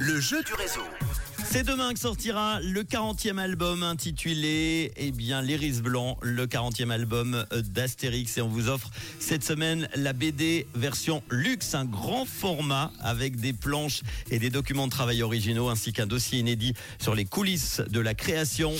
Le jeu du réseau. C'est demain que sortira le 40e album intitulé eh bien l'Iris Blanc, le 40e album d'Astérix et on vous offre cette semaine la BD version luxe, un grand format avec des planches et des documents de travail originaux ainsi qu'un dossier inédit sur les coulisses de la création.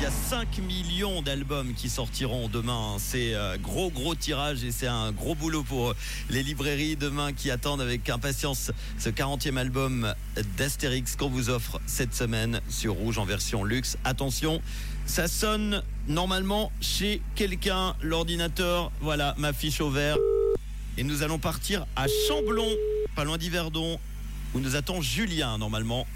Il y a 5 millions d'albums qui sortiront demain. C'est un gros gros tirage et c'est un gros boulot pour les librairies demain qui attendent avec impatience ce 40e album d'Astérix qu'on vous offre cette semaine sur Rouge en version luxe. Attention, ça sonne normalement chez quelqu'un l'ordinateur. Voilà, ma fiche au vert. Et nous allons partir à Chamblon, pas loin d'Yverdon, où nous attend Julien normalement.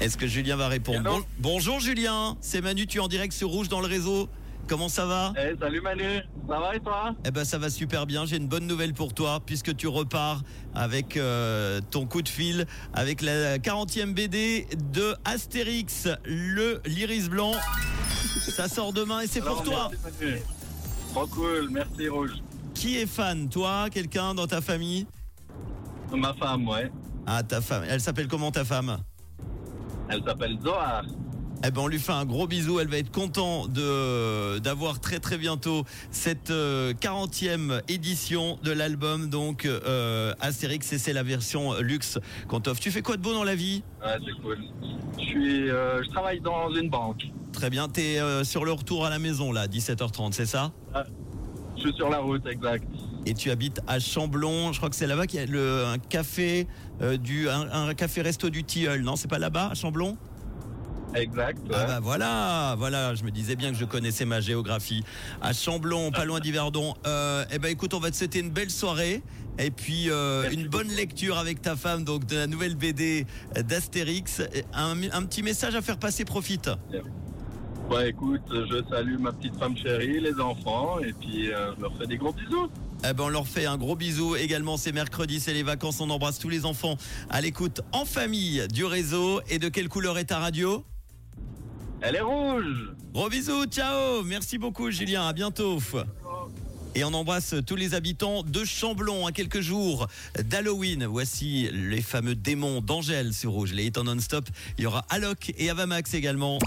Est-ce que Julien va répondre. Bon- Bonjour Julien, c'est Manu, tu es en direct sur Rouge dans le réseau. Comment ça va Eh, salut Manu, ça va et toi Eh ben ça va super bien. J'ai une bonne nouvelle pour toi puisque tu repars avec euh, ton coup de fil avec la 40e BD de Astérix, le l'Iris blanc. Ça sort demain et c'est pour toi. merci, Manu. Trop cool, merci Rouge. Qui est fan Toi, quelqu'un dans ta famille? Ma femme, ouais. Ah ta femme. Elle s'appelle comment ta femme? Elle s'appelle Zohar. Eh ben on lui fait un gros bisou. Elle va être content de d'avoir très très bientôt cette euh, 40e édition de l'album donc euh, Astérix et c'est la version luxe qu'on t'offre. Tu fais quoi de beau dans la vie? Ouais, c'est cool. Je suis, euh, je travaille dans une banque. Très bien. T'es euh, sur le retour à la maison là, 17h30, c'est ça? Je suis sur la route, exact. Et tu habites à Chamblon. Je crois que c'est là-bas qu'il y a le un café euh, du un, un café resto du Tilleul. Non, c'est pas là-bas à Chamblon? Exact. ouais. Ah bah voilà, voilà, je me disais bien que je connaissais ma géographie. À Chamblon, pas loin d'Yverdon. Euh, eh ben écoute, on va te souhaiter une belle soirée et puis euh, une bonne lecture avec ta femme donc de la nouvelle BD d'Astérix. Un, un petit message à faire passer, profite. Ouais, écoute, je salue ma petite femme chérie, les enfants, et puis euh, je leur fais des gros bisous. Eh ben on leur fait un gros bisou également. C'est mercredi, c'est les vacances. On embrasse tous les enfants à l'écoute en famille du réseau. Et de quelle couleur est ta radio? Elle est rouge. Gros bisous, ciao. Merci beaucoup Julien, à bientôt. Et on embrasse tous les habitants de Chamblon à quelques jours d'Halloween. Voici les fameux démons d'Angèle sur Rouge. Les hits en non-stop. Il y aura Alok et Avamax également.